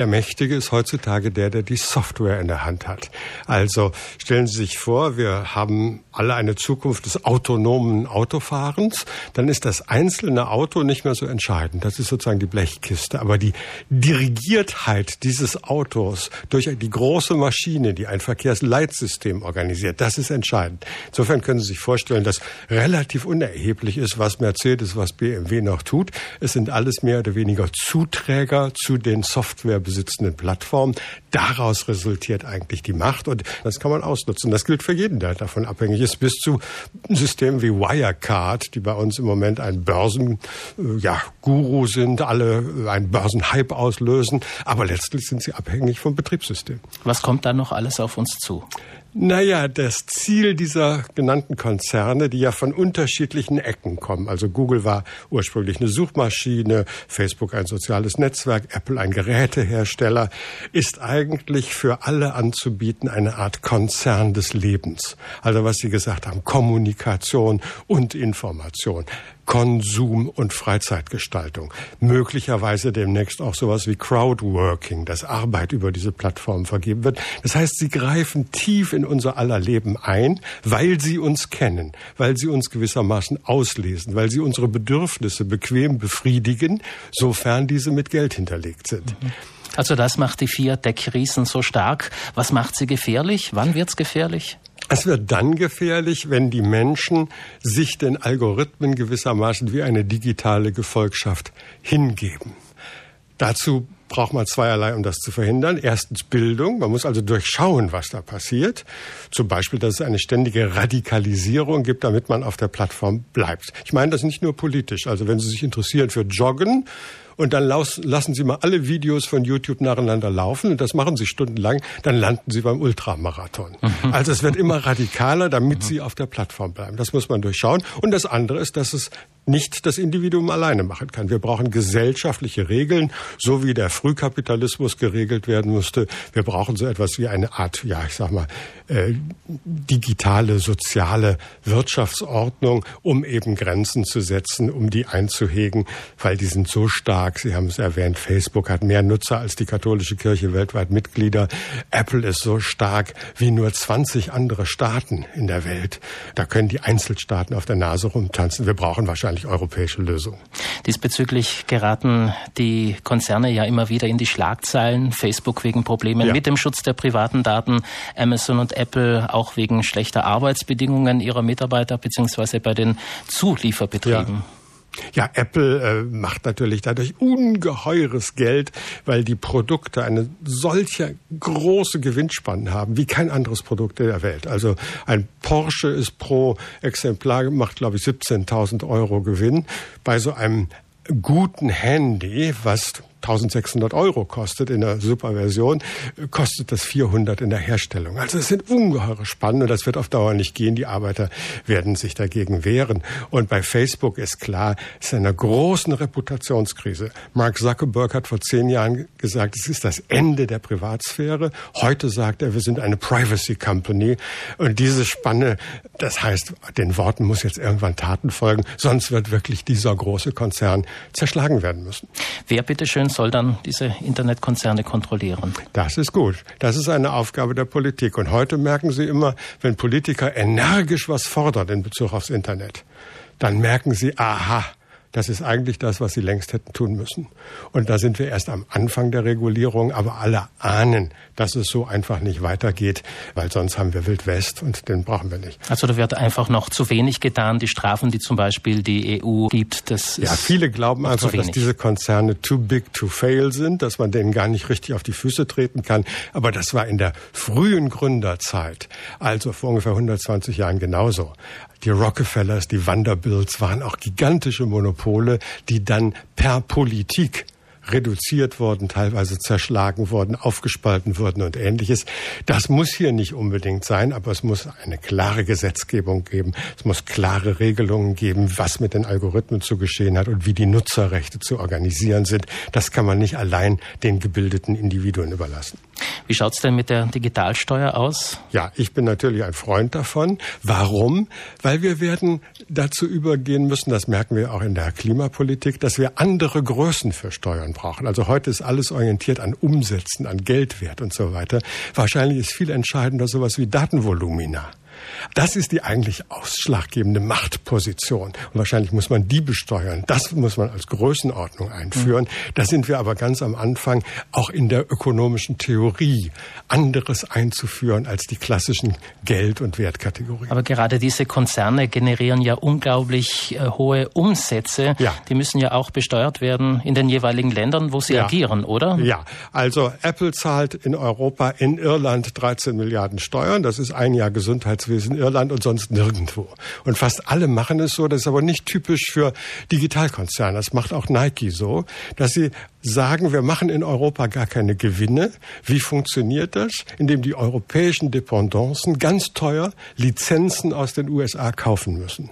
Der Mächtige ist heutzutage der, der die Software in der Hand hat. Also stellen Sie sich vor, wir haben alle eine Zukunft des autonomen Autofahrens. Dann ist das einzelne Auto nicht mehr so entscheidend. Das ist sozusagen die Blechkiste. Aber die Dirigiertheit dieses Autos durch die große Maschine, die ein Verkehrsleitsystem organisiert, das ist entscheidend. Insofern können Sie sich vorstellen, dass relativ unerheblich ist, was Mercedes, was BMW noch tut. Es sind alles mehr oder weniger Zuträger zu den Software besitzenden Plattformen. Daraus resultiert eigentlich die Macht und das kann man ausnutzen. Das gilt für jeden, der davon abhängig ist, bis zu Systemen wie Wirecard, die bei uns im Moment ein Börsen, äh, ja, Guru sind, alle einen Börsenhype auslösen, aber letztlich sind sie abhängig vom Betriebssystem. Was kommt da noch alles auf uns zu? Naja, das Ziel dieser genannten Konzerne, die ja von unterschiedlichen Ecken kommen, also Google war ursprünglich eine Suchmaschine, Facebook ein soziales Netzwerk, Apple ein Gerätehersteller, ist eigentlich für alle anzubieten eine Art Konzern des Lebens. Also was Sie gesagt haben, Kommunikation und Information. Konsum und Freizeitgestaltung. Möglicherweise demnächst auch sowas wie Crowdworking, dass Arbeit über diese Plattformen vergeben wird. Das heißt, sie greifen tief in unser aller Leben ein, weil sie uns kennen, weil sie uns gewissermaßen auslesen, weil sie unsere Bedürfnisse bequem befriedigen, sofern diese mit Geld hinterlegt sind. Also das macht die vier Tech-Riesen so stark. Was macht sie gefährlich? Wann wird's gefährlich? Es wird dann gefährlich, wenn die Menschen sich den Algorithmen gewissermaßen wie eine digitale Gefolgschaft hingeben. Dazu braucht man zweierlei, um das zu verhindern. Erstens Bildung. Man muss also durchschauen, was da passiert. Zum Beispiel, dass es eine ständige Radikalisierung gibt, damit man auf der Plattform bleibt. Ich meine das nicht nur politisch. Also wenn Sie sich interessieren für Joggen, und dann lassen Sie mal alle Videos von YouTube nacheinander laufen und das machen Sie stundenlang, dann landen Sie beim Ultramarathon. Mhm. Also es wird immer radikaler, damit mhm. Sie auf der Plattform bleiben. Das muss man durchschauen. Und das andere ist, dass es nicht das Individuum alleine machen kann. Wir brauchen gesellschaftliche Regeln, so wie der Frühkapitalismus geregelt werden musste. Wir brauchen so etwas wie eine Art, ja, ich sag mal, äh, digitale, soziale Wirtschaftsordnung, um eben Grenzen zu setzen, um die einzuhegen, weil die sind so stark. Sie haben es erwähnt, Facebook hat mehr Nutzer als die katholische Kirche weltweit Mitglieder. Apple ist so stark wie nur 20 andere Staaten in der Welt. Da können die Einzelstaaten auf der Nase rumtanzen. Wir brauchen wahrscheinlich europäische Lösungen. Diesbezüglich geraten die Konzerne ja immer wieder in die Schlagzeilen. Facebook wegen Problemen ja. mit dem Schutz der privaten Daten, Amazon und Apple auch wegen schlechter Arbeitsbedingungen ihrer Mitarbeiter beziehungsweise bei den Zulieferbetrieben. Ja. Ja, Apple äh, macht natürlich dadurch ungeheures Geld, weil die Produkte eine solche große Gewinnspanne haben wie kein anderes Produkt der Welt. Also ein Porsche ist pro Exemplar macht glaube ich 17.000 Euro Gewinn. Bei so einem guten Handy, was 1600 Euro kostet in der Superversion, kostet das 400 in der Herstellung. Also es sind ungeheure Spannen und das wird auf Dauer nicht gehen. Die Arbeiter werden sich dagegen wehren. Und bei Facebook ist klar, es ist eine großen Reputationskrise. Mark Zuckerberg hat vor zehn Jahren gesagt, es ist das Ende der Privatsphäre. Heute sagt er, wir sind eine Privacy Company. Und diese Spanne, das heißt, den Worten muss jetzt irgendwann Taten folgen, sonst wird wirklich dieser große Konzern zerschlagen werden müssen. Wer bitteschön soll dann diese Internetkonzerne kontrollieren. Das ist gut. Das ist eine Aufgabe der Politik. Und heute merken Sie immer, wenn Politiker energisch was fordern in Bezug aufs Internet, dann merken Sie, aha, das ist eigentlich das, was sie längst hätten tun müssen. Und da sind wir erst am Anfang der Regulierung, aber alle ahnen, dass es so einfach nicht weitergeht, weil sonst haben wir Wild West und den brauchen wir nicht. Also da wird einfach noch zu wenig getan. Die Strafen, die zum Beispiel die EU gibt, das ist. Ja, viele glauben einfach, dass diese Konzerne too big to fail sind, dass man denen gar nicht richtig auf die Füße treten kann. Aber das war in der frühen Gründerzeit, also vor ungefähr 120 Jahren genauso. Die Rockefellers, die Vanderbilts waren auch gigantische Monopole, die dann per Politik reduziert worden, teilweise zerschlagen worden, aufgespalten wurden und ähnliches. Das muss hier nicht unbedingt sein, aber es muss eine klare Gesetzgebung geben. Es muss klare Regelungen geben, was mit den Algorithmen zu geschehen hat und wie die Nutzerrechte zu organisieren sind. Das kann man nicht allein den gebildeten Individuen überlassen. Wie schaut es denn mit der Digitalsteuer aus? Ja, ich bin natürlich ein Freund davon. Warum? Weil wir werden dazu übergehen müssen, das merken wir auch in der Klimapolitik, dass wir andere Größen für Steuern brauchen. Also heute ist alles orientiert an Umsätzen, an Geldwert und so weiter. Wahrscheinlich ist viel entscheidender sowas wie Datenvolumina. Das ist die eigentlich ausschlaggebende Machtposition. Und wahrscheinlich muss man die besteuern. Das muss man als Größenordnung einführen. Mhm. Da sind wir aber ganz am Anfang auch in der ökonomischen Theorie anderes einzuführen als die klassischen Geld- und Wertkategorien. Aber gerade diese Konzerne generieren ja unglaublich äh, hohe Umsätze. Ja. Die müssen ja auch besteuert werden in den jeweiligen Ländern, wo sie ja. agieren, oder? Ja, also Apple zahlt in Europa, in Irland 13 Milliarden Steuern. Das ist ein Jahr Gesundheitswesen in Irland und sonst nirgendwo. Und fast alle machen es so, das ist aber nicht typisch für Digitalkonzerne. Das macht auch Nike so, dass sie sagen, wir machen in Europa gar keine Gewinne. Wie funktioniert das? Indem die europäischen Dependancen ganz teuer Lizenzen aus den USA kaufen müssen.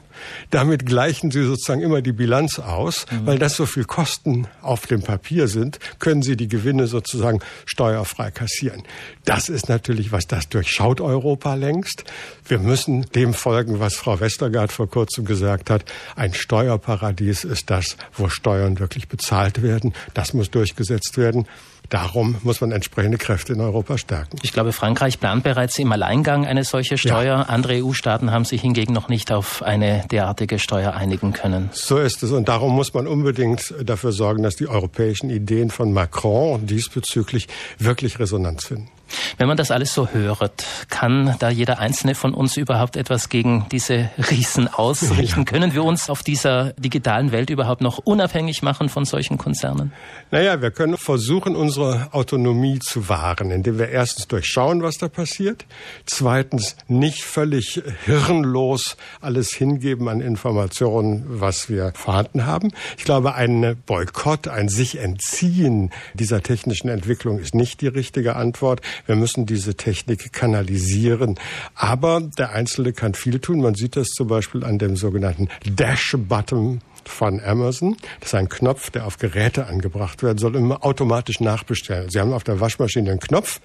Damit gleichen sie sozusagen immer die Bilanz aus, mhm. weil das so viel Kosten auf dem Papier sind, können sie die Gewinne sozusagen steuerfrei kassieren. Das ist natürlich was, das durchschaut Europa längst. Wir müssen dem folgen, was Frau Westergaard vor kurzem gesagt hat. Ein Steuerparadies ist das, wo Steuern wirklich bezahlt werden. Das muss durchgesetzt werden. Darum muss man entsprechende Kräfte in Europa stärken. Ich glaube, Frankreich plant bereits im Alleingang eine solche Steuer. Ja. Andere EU-Staaten haben sich hingegen noch nicht auf eine derartige Steuer einigen können. So ist es. Und darum muss man unbedingt dafür sorgen, dass die europäischen Ideen von Macron diesbezüglich wirklich Resonanz finden. Wenn man das alles so hört, kann da jeder einzelne von uns überhaupt etwas gegen diese Riesen ausrichten? Ja. Können wir uns auf dieser digitalen Welt überhaupt noch unabhängig machen von solchen Konzernen? Naja, wir können versuchen, unsere Autonomie zu wahren, indem wir erstens durchschauen, was da passiert, zweitens nicht völlig hirnlos alles hingeben an Informationen, was wir vorhanden haben. Ich glaube, ein Boykott, ein sich entziehen dieser technischen Entwicklung ist nicht die richtige Antwort. Wir müssen diese Technik kanalisieren. Aber der Einzelne kann viel tun. Man sieht das zum Beispiel an dem sogenannten Dash-Button von Amazon. Das ist ein Knopf, der auf Geräte angebracht werden soll, immer automatisch nachbestellen. Sie haben auf der Waschmaschine einen Knopf.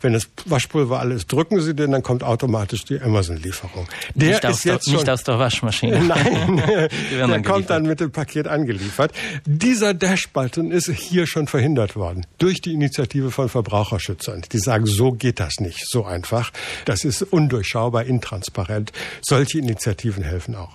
Wenn das Waschpulver alles drücken Sie den, dann kommt automatisch die Amazon-Lieferung. Der nicht ist jetzt der, nicht aus der Waschmaschine. Nein, der dann kommt dann mit dem Paket angeliefert. Dieser Dash-Button ist hier schon verhindert worden durch die Initiative von Verbraucherschützern. Die sagen, so geht das nicht, so einfach. Das ist undurchschaubar, intransparent. Solche Initiativen helfen auch.